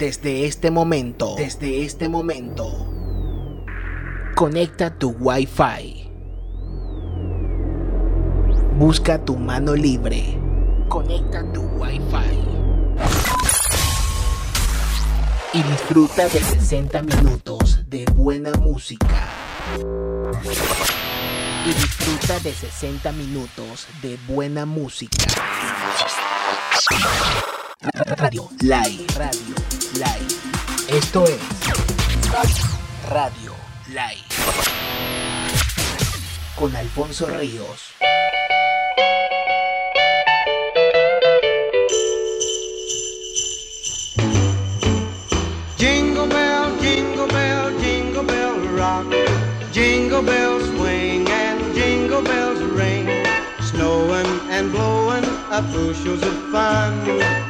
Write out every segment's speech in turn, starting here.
Desde este momento, desde este momento, conecta tu Wi-Fi. Busca tu mano libre. Conecta tu Wi-Fi. Y disfruta de 60 minutos de buena música. Y disfruta de 60 minutos de buena música. Radio Live. Radio Live. Esto es Radio Live. Con Alfonso Ríos. Jingle bell, jingle bell, jingle bell rock. Jingle bells swing and jingle bells ring. Snowing and blowing up bushels of fun.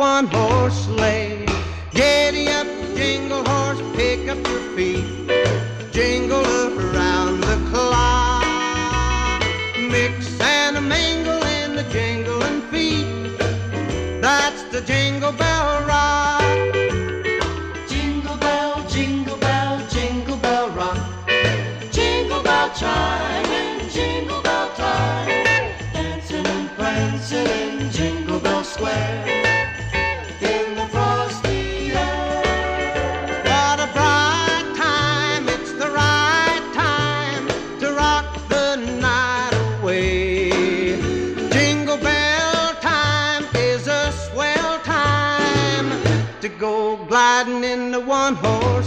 one horse sleigh. Giddy up, jingle horse, pick up your feet. Jingle around the clock. Mix and a mingle in the jingling feet. That's the jingle bell rock. Jingle bell, jingle bell, jingle bell rock. Jingle bell chime jingle bell time. Dancing and prancing in Jingle Bell Square. In the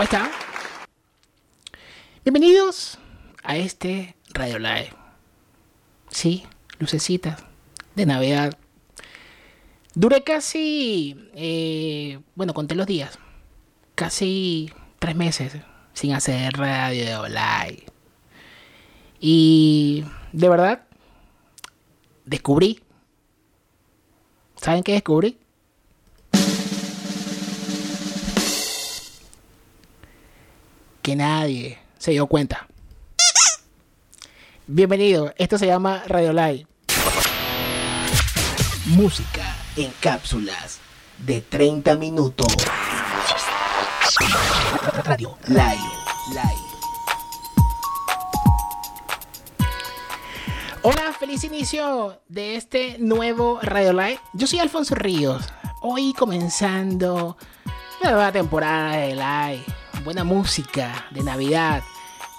¿Cómo están? Bienvenidos a este Radio Live. Sí, lucecitas de Navidad. Duré casi, eh, bueno, conté los días, casi tres meses sin hacer Radio Live. Y de verdad, descubrí. ¿Saben qué descubrí? Que nadie se dio cuenta. Bienvenido, esto se llama Radio Live. Música en cápsulas de 30 minutos. Radio Live. Live. Hola, feliz inicio de este nuevo Radio Live. Yo soy Alfonso Ríos. Hoy comenzando una nueva temporada de Live buena música de Navidad.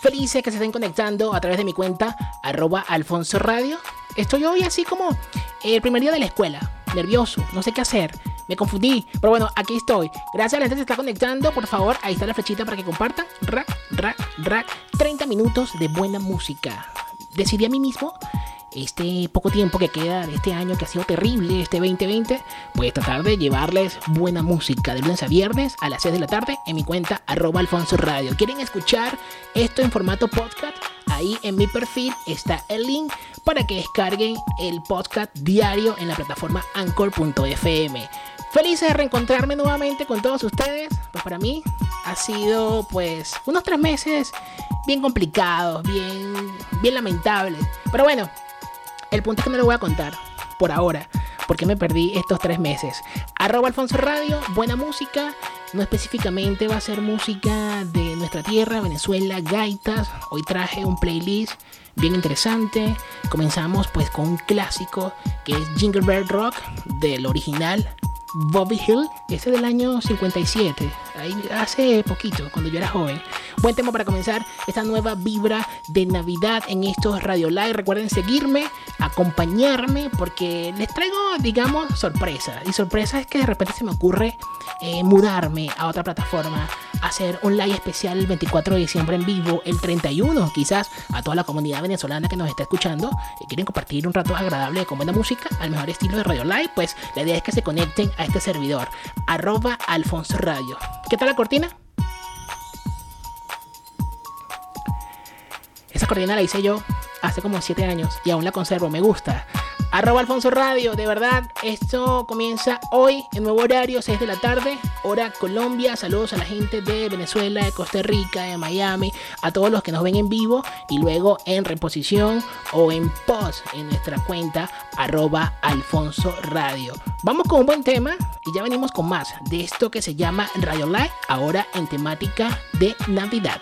Felices que se estén conectando a través de mi cuenta arroba Alfonso Radio. Estoy hoy así como el primer día de la escuela, nervioso, no sé qué hacer, me confundí, pero bueno, aquí estoy. Gracias a la gente que se está conectando, por favor, ahí está la flechita para que compartan. Rack, rack, rack, 30 minutos de buena música. Decidí a mí mismo este poco tiempo que queda de este año que ha sido terrible, este 2020, pues tratar de llevarles buena música de lunes a viernes a las 6 de la tarde en mi cuenta arroba Alfonso Radio. ¿Quieren escuchar esto en formato podcast? Ahí en mi perfil está el link para que descarguen el podcast diario en la plataforma anchor.fm. Felices de reencontrarme nuevamente con todos ustedes. Pues para mí ha sido pues unos tres meses bien complicados, bien, bien lamentables. Pero bueno, el punto es que no lo voy a contar por ahora, porque me perdí estos tres meses. Arroba Alfonso Radio, buena música. No específicamente va a ser música de nuestra tierra, Venezuela, gaitas. Hoy traje un playlist bien interesante. Comenzamos pues con un clásico que es Jingle Bell Rock del original Bobby Hill, ese del año 57, ahí hace poquito, cuando yo era joven. Buen tema para comenzar esta nueva vibra de Navidad en estos Radio Live. Recuerden seguirme, acompañarme, porque les traigo, digamos, sorpresa. Y sorpresa es que de repente se me ocurre eh, mudarme a otra plataforma, hacer un live especial el 24 de diciembre en vivo, el 31, quizás a toda la comunidad venezolana que nos está escuchando y quieren compartir un rato agradable con buena música al mejor estilo de Radio Live, pues la idea es que se conecten a este servidor, arroba Alfonso Radio. ¿Qué tal la cortina? Esa cortina la hice yo hace como 7 años y aún la conservo, me gusta. Arroba Alfonso Radio, de verdad, esto comienza hoy en nuevo horario, 6 de la tarde, hora Colombia. Saludos a la gente de Venezuela, de Costa Rica, de Miami, a todos los que nos ven en vivo y luego en reposición o en post en nuestra cuenta arroba Alfonso Radio. Vamos con un buen tema y ya venimos con más de esto que se llama Radio Live, ahora en temática de Navidad.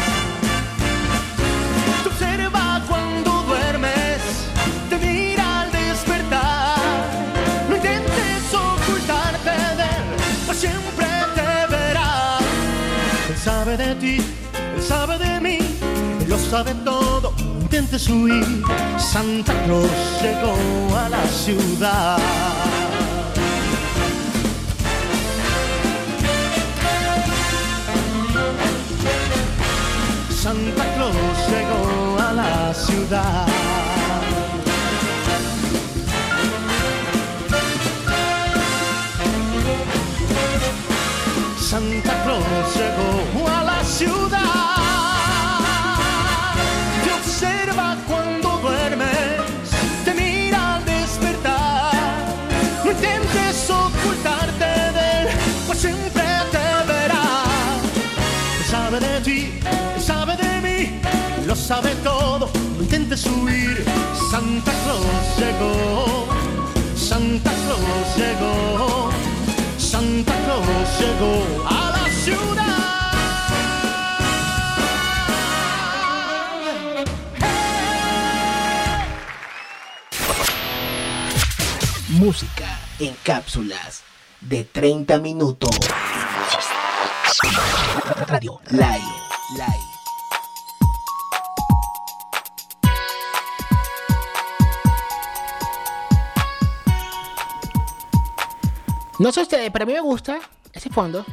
Sabe todo. Intentes huir, Santa Claus llegó a la ciudad. Santa Claus llegó a la ciudad. Santa Claus llegó a la ciudad. Sabe todo, no intentes huir. Santa Claus llegó, Santa Claus llegó, Santa Claus llegó a la ciudad. Música en cápsulas de 30 minutos. Radio Live. Live. No sé ustedes, pero a mí me gusta ese fondo.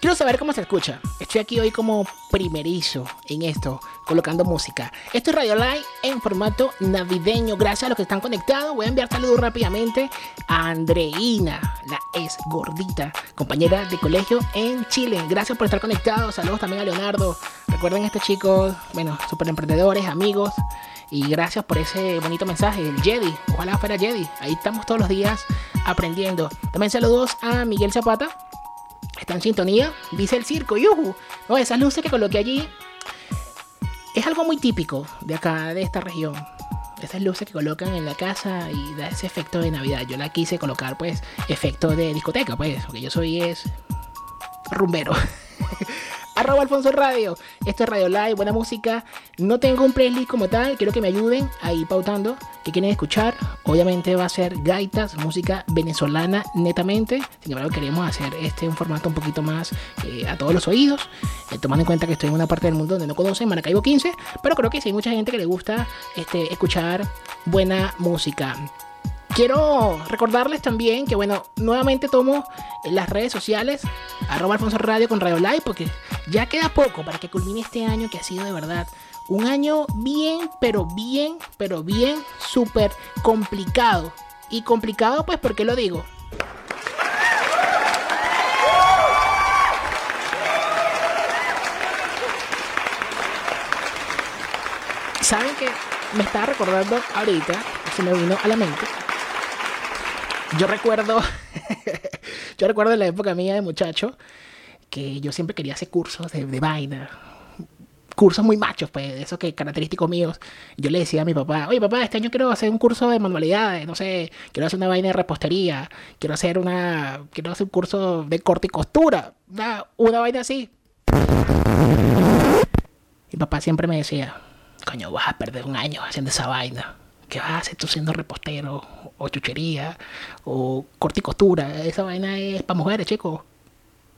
Quiero saber cómo se escucha. Estoy aquí hoy como primerizo en esto, colocando música. Esto es Radio Live en formato navideño. Gracias a los que están conectados. Voy a enviar saludos rápidamente a Andreina, la ex gordita, compañera de colegio en Chile. Gracias por estar conectados. Saludos también a Leonardo. Recuerden estos chicos, bueno, super emprendedores, amigos. Y gracias por ese bonito mensaje, el Jedi. Ojalá fuera Jedi. Ahí estamos todos los días aprendiendo. También saludos a Miguel Zapata. Está en sintonía. Dice el circo. ¡Yuhu! No, esas luces que coloqué allí es algo muy típico de acá, de esta región. Esas luces que colocan en la casa y da ese efecto de Navidad. Yo la quise colocar, pues, efecto de discoteca, pues, porque yo soy es rumbero. arroba Alfonso Radio. Esto es Radio Live, buena música. No tengo un playlist como tal, quiero que me ayuden ahí pautando que quieren escuchar. Obviamente va a ser gaitas, música venezolana netamente. Sin embargo, queremos hacer este un formato un poquito más eh, a todos los oídos, eh, tomando en cuenta que estoy en una parte del mundo donde no conocen Maracaibo 15, pero creo que sí hay mucha gente que le gusta este, escuchar buena música. Quiero recordarles también que, bueno, nuevamente tomo las redes sociales, arroba Alfonso Radio con Radio Live, porque ya queda poco para que culmine este año que ha sido de verdad un año bien, pero bien, pero bien, súper complicado. Y complicado, pues, ¿por qué lo digo? ¿Saben que me estaba recordando ahorita? Se me vino a la mente yo recuerdo, yo recuerdo la época mía de muchacho que yo siempre quería hacer cursos de, vaina, cursos muy machos, pues, de esos que característicos míos. Yo le decía a mi papá, oye papá, este año quiero hacer un curso de manualidades, no sé, quiero hacer una vaina de repostería, quiero hacer una, quiero hacer un curso de corte y costura, una, una vaina así. Mi papá siempre me decía, coño, vas a perder un año haciendo esa vaina. ¿Qué vas a hacer tú siendo repostero? O chuchería, o corticostura. Esa vaina es para mujeres, chicos.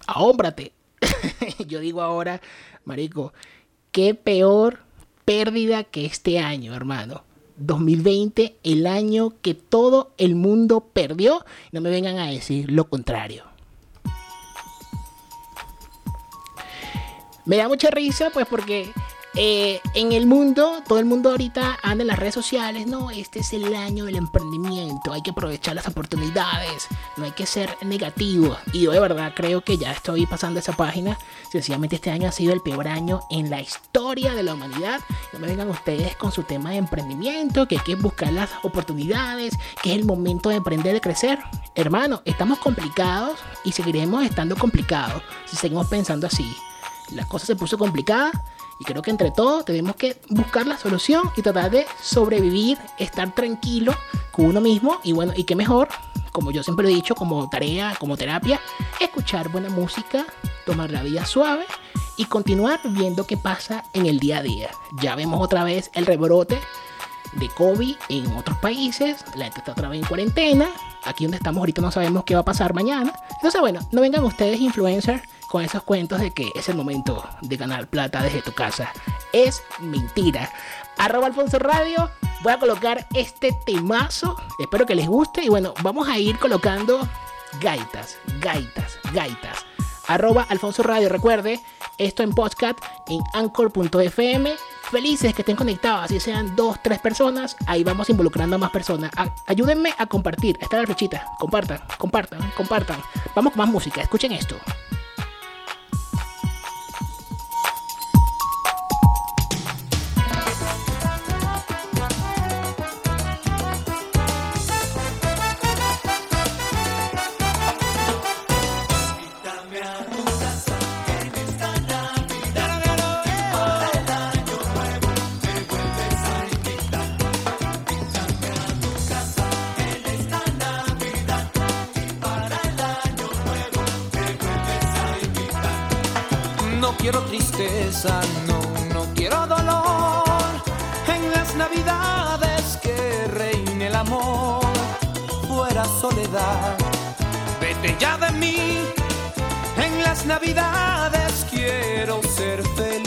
Ahómbrate. Yo digo ahora, marico, qué peor pérdida que este año, hermano. 2020, el año que todo el mundo perdió. No me vengan a decir lo contrario. Me da mucha risa, pues porque eh, en el mundo, todo el mundo ahorita anda en las redes sociales, no, este es el año del emprendimiento, hay que aprovechar las oportunidades, no hay que ser negativo. Y yo de verdad creo que ya estoy pasando esa página. Sencillamente este año ha sido el peor año en la historia de la humanidad. No me vengan ustedes con su tema de emprendimiento, que hay que buscar las oportunidades, que es el momento de emprender, de crecer. Hermano, estamos complicados y seguiremos estando complicados si seguimos pensando así. La cosa se puso complicada y creo que entre todos tenemos que buscar la solución y tratar de sobrevivir, estar tranquilo con uno mismo. Y bueno, y qué mejor, como yo siempre he dicho, como tarea, como terapia, escuchar buena música, tomar la vida suave y continuar viendo qué pasa en el día a día. Ya vemos otra vez el rebrote de COVID en otros países, la gente está otra vez en cuarentena, aquí donde estamos ahorita no sabemos qué va a pasar mañana. Entonces, bueno, no vengan ustedes influencers con esos cuentos de que es el momento de ganar plata desde tu casa. Es mentira. Arroba Alfonso Radio. Voy a colocar este temazo. Espero que les guste. Y bueno, vamos a ir colocando gaitas, gaitas, gaitas. Arroba Alfonso Radio. Recuerde, esto en podcast en anchor.fm. Felices que estén conectados, así sean dos, tres personas. Ahí vamos involucrando a más personas. ayúdenme a compartir. Esta es la flechita. Compartan, compartan, compartan. Vamos con más música. Escuchen esto. No, no quiero dolor. En las navidades que reine el amor, fuera soledad. Vete ya de mí, en las navidades quiero ser feliz.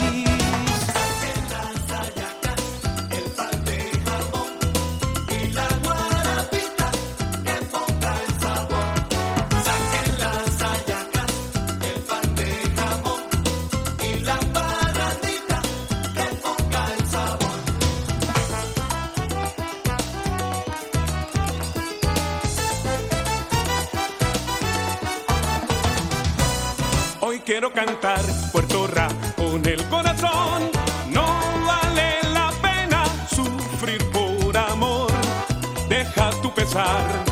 Cantar Puerto Ra con el corazón. No vale la pena sufrir por amor. Deja tu pesar,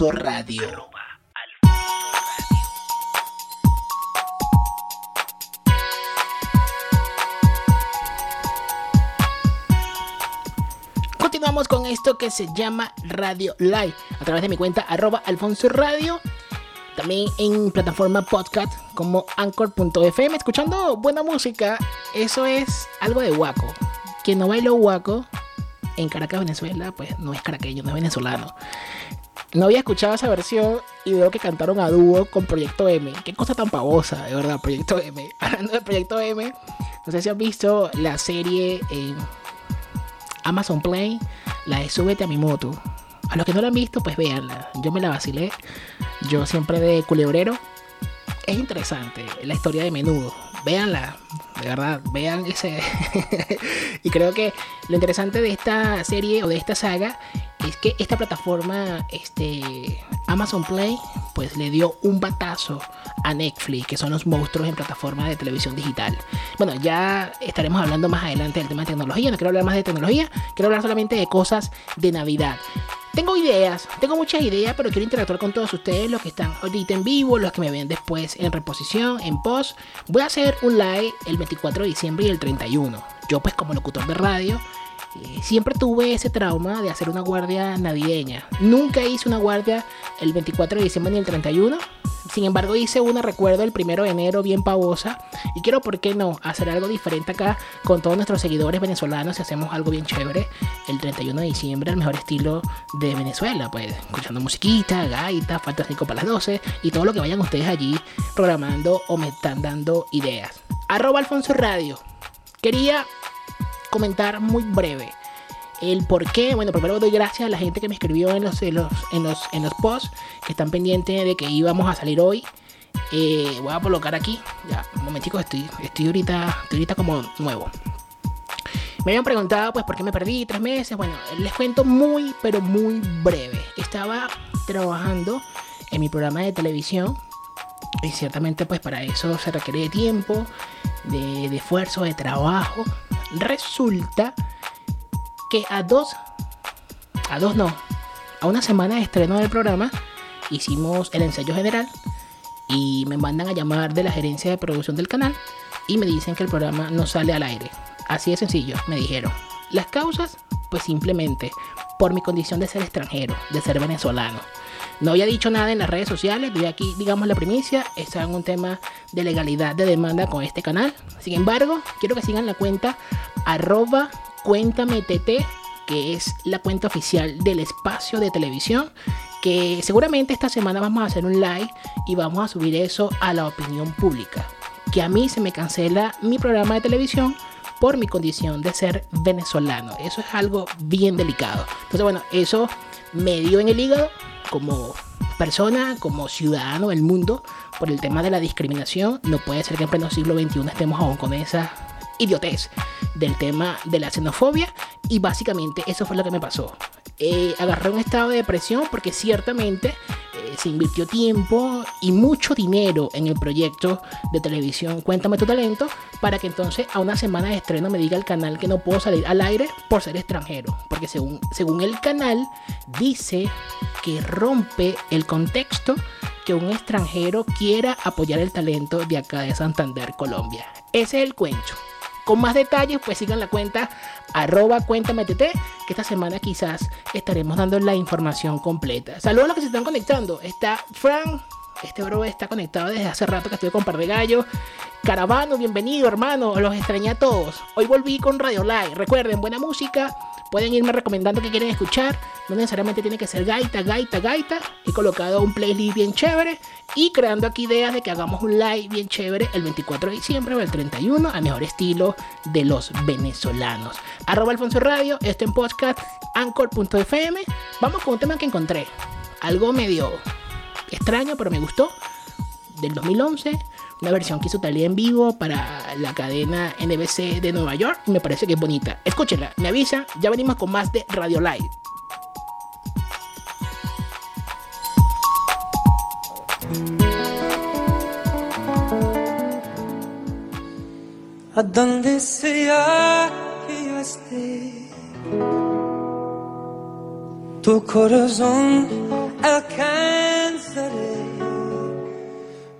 Alfonso Radio. Continuamos con esto que se llama Radio Live a través de mi cuenta arroba Alfonso Radio. También en plataforma podcast como anchor.fm, escuchando buena música. Eso es algo de guaco. Quien no bailó guaco en Caracas, Venezuela, pues no es caraqueño, no es venezolano. No había escuchado esa versión y veo que cantaron a dúo con Proyecto M. Qué cosa tan pavosa, de verdad, Proyecto M. Hablando de Proyecto M, no sé si han visto la serie en Amazon Play, la de Súbete a mi moto. A los que no la han visto, pues véanla. Yo me la vacilé. Yo siempre de culebrero. Es interesante la historia de menudo. Véanla. De verdad, vean ese. y creo que lo interesante de esta serie o de esta saga es que esta plataforma, este Amazon Play, pues le dio un batazo a Netflix, que son los monstruos en plataforma de televisión digital. Bueno, ya estaremos hablando más adelante del tema de tecnología. No quiero hablar más de tecnología, quiero hablar solamente de cosas de Navidad. Tengo ideas, tengo muchas ideas, pero quiero interactuar con todos ustedes, los que están ahorita en vivo, los que me ven después en reposición, en post. Voy a hacer un live el 24 de diciembre y el 31. Yo pues como locutor de radio eh, siempre tuve ese trauma de hacer una guardia navideña. Nunca hice una guardia el 24 de diciembre ni el 31. Sin embargo, hice una, recuerdo, el 1 de enero bien pavosa. Y quiero, ¿por qué no?, hacer algo diferente acá con todos nuestros seguidores venezolanos y hacemos algo bien chévere el 31 de diciembre, al mejor estilo de Venezuela. Pues escuchando musiquita, gaita, 5 para las 12 y todo lo que vayan ustedes allí programando o me están dando ideas. Arroba Alfonso Radio. Quería comentar muy breve el por qué. Bueno, primero doy gracias a la gente que me escribió en los, en los, en los, en los posts que están pendientes de que íbamos a salir hoy. Eh, voy a colocar aquí. Ya, un momentico, estoy, estoy, ahorita, estoy ahorita como nuevo. Me habían preguntado pues por qué me perdí tres meses. Bueno, les cuento muy, pero muy breve. Estaba trabajando en mi programa de televisión y ciertamente pues para eso se requiere de tiempo, de, de esfuerzo, de trabajo. Resulta que a dos, a dos no, a una semana de estreno del programa hicimos el ensayo general y me mandan a llamar de la gerencia de producción del canal y me dicen que el programa no sale al aire. Así de sencillo, me dijeron. Las causas, pues simplemente por mi condición de ser extranjero, de ser venezolano. No había dicho nada en las redes sociales, doy aquí, digamos, la primicia. Está en un tema de legalidad de demanda con este canal. Sin embargo, quiero que sigan la cuenta arroba cuéntame TT, que es la cuenta oficial del espacio de televisión. Que seguramente esta semana vamos a hacer un live y vamos a subir eso a la opinión pública. Que a mí se me cancela mi programa de televisión por mi condición de ser venezolano. Eso es algo bien delicado. Entonces, bueno, eso me dio en el hígado como persona, como ciudadano del mundo, por el tema de la discriminación. No puede ser que en pleno siglo XXI estemos aún con esa idiotez del tema de la xenofobia. Y básicamente eso fue lo que me pasó. Eh, agarré un estado de depresión porque ciertamente eh, se invirtió tiempo y mucho dinero en el proyecto de televisión Cuéntame tu talento para que entonces a una semana de estreno me diga el canal que no puedo salir al aire por ser extranjero. Porque según, según el canal dice que rompe el contexto que un extranjero quiera apoyar el talento de acá de Santander, Colombia. Ese es el cuento. Con más detalles, pues sigan la cuenta arroba que esta semana quizás estaremos dando la información completa. Saludos a los que se están conectando. Está Frank, este bro está conectado desde hace rato que estoy con Par de Gallo. Caravano, bienvenido hermano, los extrañé a todos. Hoy volví con Radio Live. Recuerden, buena música. Pueden irme recomendando que quieren escuchar. No necesariamente tiene que ser gaita, gaita, gaita. He colocado un playlist bien chévere y creando aquí ideas de que hagamos un live bien chévere el 24 de diciembre o el 31 a mejor estilo de los venezolanos. Arroba Alfonso Radio, este en podcast, anchor.fm. Vamos con un tema que encontré. Algo medio extraño, pero me gustó. Del 2011 una versión que hizo Talía en vivo para la cadena NBC de Nueva York me parece que es bonita. Escúchenla, me avisa, ya venimos con más de Radio Live. A donde sea que esté, tu corazón alcanzaré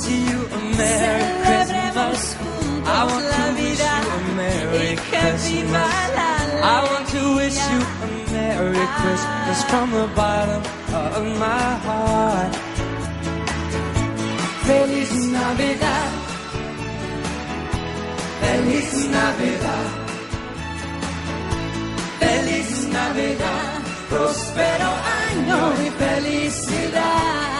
Wish you a Merry Christmas. I want to wish you a Merry Christmas. I want to wish you a Merry Christmas from the bottom of my heart. Feliz Navidad. Feliz Navidad. Feliz Navidad. próspero año y felicidad.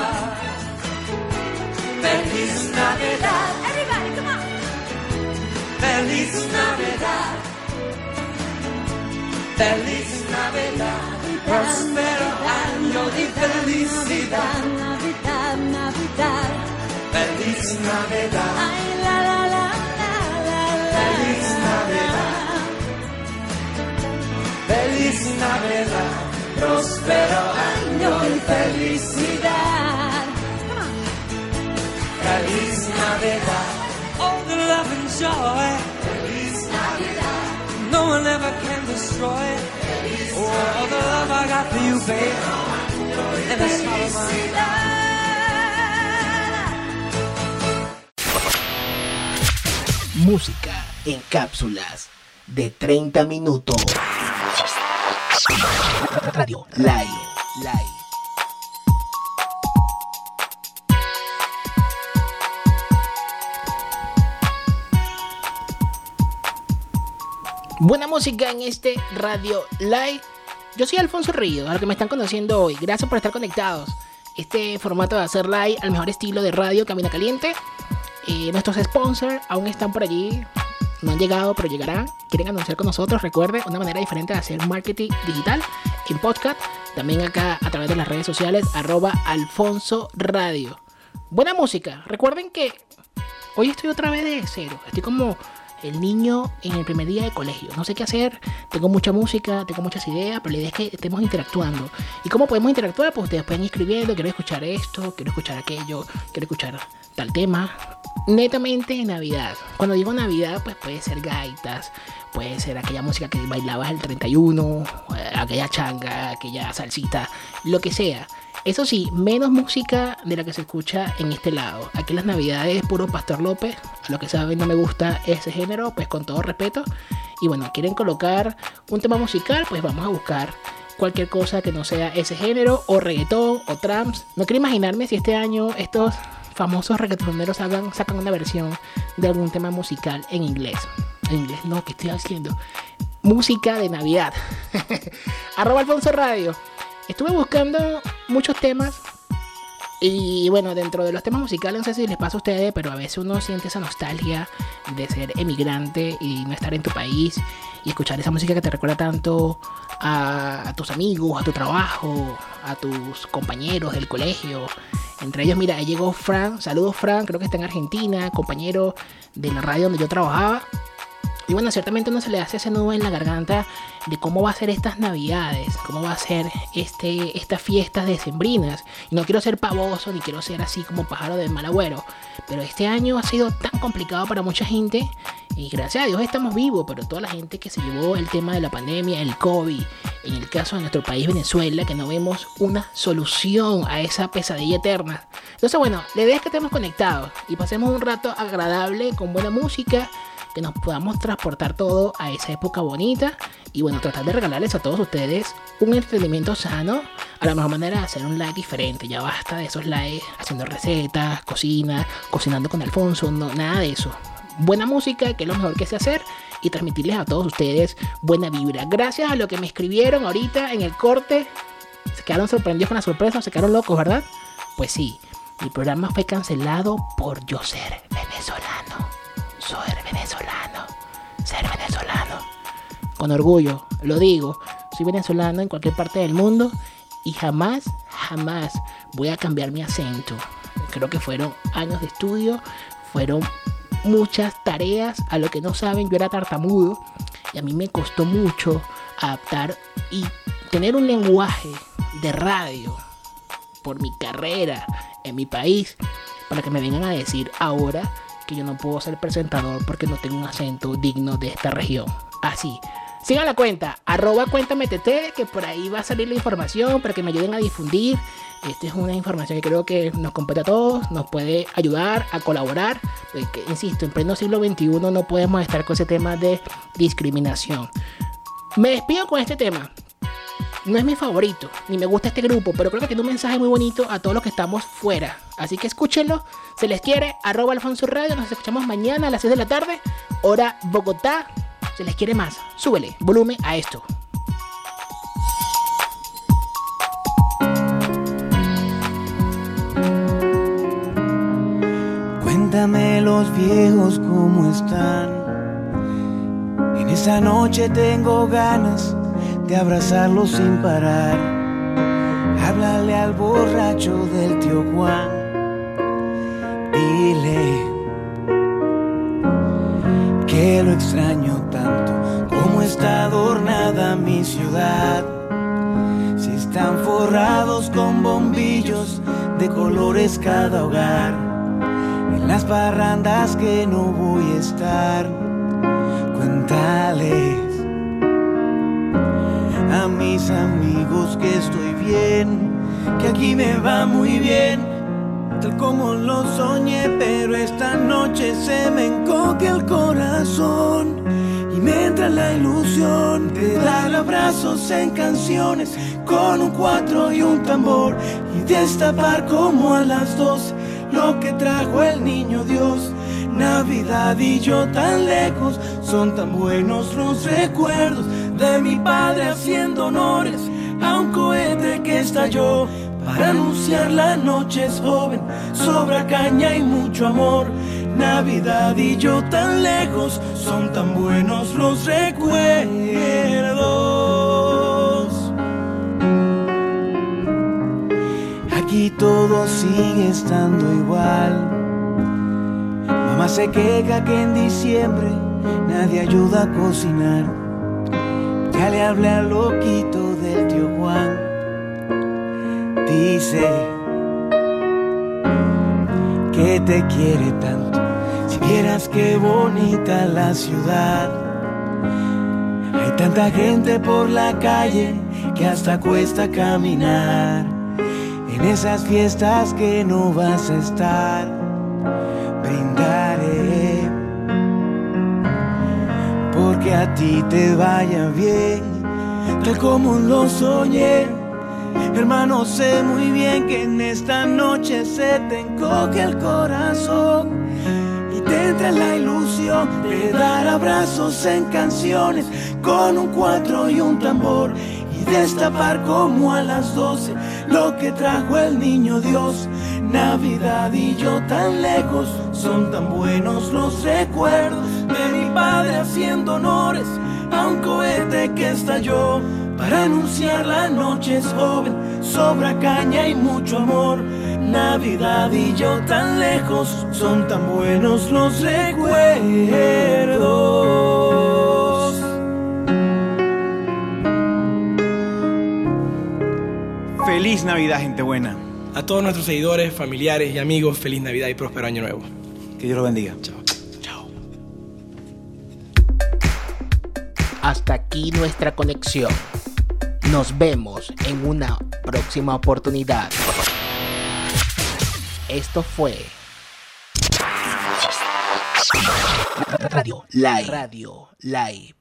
Feliz Navidad, Feliz Navidad, próspero año y felicidad. Navidad, Navidad. Feliz Navidad, Ay, la, la, la, la, la. Feliz Navidad. Feliz Navidad, próspero año y felicidad. Feliz Navidad. All the love and joy. Feliz Navidad. No one ever can destroy it. Oh, all the love I got for you, babe. And it's all mine. Música en cápsulas de 30 minutos. Radio Live. Live. Buena música en este Radio Live. Yo soy Alfonso Ríos, a los que me están conociendo hoy. Gracias por estar conectados. Este formato de hacer live al mejor estilo de radio Camina Caliente. Eh, nuestros sponsors aún están por allí. No han llegado, pero llegarán. Quieren anunciar con nosotros. Recuerde, una manera diferente de hacer marketing digital en podcast. También acá a través de las redes sociales, arroba Alfonso Radio. Buena música. Recuerden que hoy estoy otra vez de cero. Estoy como el niño en el primer día de colegio. No sé qué hacer. Tengo mucha música, tengo muchas ideas, pero la idea es que estemos interactuando. ¿Y cómo podemos interactuar? Pues ustedes pueden ir escribiendo. Quiero escuchar esto, quiero escuchar aquello, quiero escuchar tal tema. Netamente en Navidad. Cuando digo Navidad, pues puede ser gaitas, puede ser aquella música que bailabas el 31, eh, aquella changa, aquella salsita, lo que sea. Eso sí, menos música de la que se escucha en este lado. Aquí las navidades puro Pastor López. A lo que saben no me gusta ese género, pues con todo respeto. Y bueno, quieren colocar un tema musical, pues vamos a buscar cualquier cosa que no sea ese género, o reggaetón, o trams. No quiero imaginarme si este año estos famosos reggaetoneros sacan una versión de algún tema musical en inglés. En inglés no, ¿qué estoy haciendo? Música de Navidad. Arroba Alfonso Radio. Estuve buscando muchos temas. Y bueno, dentro de los temas musicales, no sé si les pasa a ustedes, pero a veces uno siente esa nostalgia de ser emigrante y no estar en tu país y escuchar esa música que te recuerda tanto a, a tus amigos, a tu trabajo, a tus compañeros del colegio. Entre ellos, mira, ahí llegó Fran. Saludos, Fran. Creo que está en Argentina, compañero de la radio donde yo trabajaba. Y bueno, ciertamente uno se le hace ese nudo en la garganta de cómo va a ser estas navidades, cómo va a ser este, estas fiestas decembrinas. Y no quiero ser pavoso, ni quiero ser así como pájaro de mal agüero. Pero este año ha sido tan complicado para mucha gente. Y gracias a Dios estamos vivos, pero toda la gente que se llevó el tema de la pandemia, el COVID, en el caso de nuestro país Venezuela, que no vemos una solución a esa pesadilla eterna. Entonces, bueno, la idea que estemos conectados y pasemos un rato agradable con buena música, que nos podamos transportar todo a esa época bonita y bueno, tratar de regalarles a todos ustedes un entretenimiento sano. A la mejor manera de hacer un live diferente. Ya basta de esos lives haciendo recetas, cocina, cocinando con Alfonso, no, nada de eso. Buena música, que es lo mejor que sé hacer, y transmitirles a todos ustedes buena vibra. Gracias a lo que me escribieron ahorita en el corte. Se quedaron sorprendidos con la sorpresa, se quedaron locos, ¿verdad? Pues sí, el programa fue cancelado por yo ser venezolano. Soy venezolano. Ser venezolano. Con orgullo, lo digo. Soy venezolano en cualquier parte del mundo y jamás, jamás voy a cambiar mi acento. Creo que fueron años de estudio, fueron muchas tareas. A lo que no saben, yo era tartamudo y a mí me costó mucho adaptar y tener un lenguaje de radio por mi carrera en mi país para que me vengan a decir ahora que yo no puedo ser presentador porque no tengo un acento digno de esta región. Así. Sigan la cuenta, arroba cuéntame que por ahí va a salir la información para que me ayuden a difundir. Esta es una información que creo que nos compete a todos, nos puede ayudar a colaborar. Porque, insisto, en pleno siglo XXI no podemos estar con ese tema de discriminación. Me despido con este tema. No es mi favorito, ni me gusta este grupo, pero creo que tiene un mensaje muy bonito a todos los que estamos fuera. Así que escúchenlo. Se les quiere, arroba Alfonso Radio. Nos escuchamos mañana a las 6 de la tarde, hora Bogotá. Se les quiere más. Súbele volumen a esto. Cuéntame los viejos cómo están. En esta noche tengo ganas de abrazarlos sin parar. Háblale al borracho del tío Juan. Dile que lo extraño tanto. Cómo está adornada mi ciudad. Si están forrados con bombillos de colores cada hogar. En las parrandas que no voy a estar. Cuéntales a mis amigos que estoy bien, que aquí me va muy bien, tal como lo soñé, pero esta noche se me encoge el corazón y me entra la ilusión de dar abrazos en canciones con un cuatro y un tambor y destapar como a las dos lo que trajo el niño Dios. Navidad y yo tan lejos, son tan buenos los recuerdos de mi padre haciendo honores a un cohete que estalló para anunciar la noche es joven, sobra caña y mucho amor. Navidad y yo tan lejos, son tan buenos los recuerdos. Aquí todo sigue estando igual. Mamá se queja que en diciembre nadie ayuda a cocinar. Ya le hablé al loquito del tío Juan. Dice que te quiere tanto. Si vieras qué bonita la ciudad. Hay tanta gente por la calle que hasta cuesta caminar. En esas fiestas que no vas a estar, porque a ti te vaya bien, tal como lo soñé. Hermano, sé muy bien que en esta noche se te encoge el corazón y te entra la ilusión de dar abrazos en canciones con un cuatro y un tambor y destapar como a las doce lo que trajo el niño Dios. Navidad y yo tan lejos, son tan buenos los recuerdos padre haciendo honores a un cohete que estalló para anunciar la noche es joven, sobra caña y mucho amor. Navidad y yo tan lejos, son tan buenos los recuerdos. Feliz Navidad, gente buena. A todos nuestros seguidores, familiares y amigos, feliz Navidad y próspero año nuevo. Que Dios lo bendiga. Chao. Chao. Hasta aquí nuestra conexión. Nos vemos en una próxima oportunidad. Esto fue Radio Live. Radio Live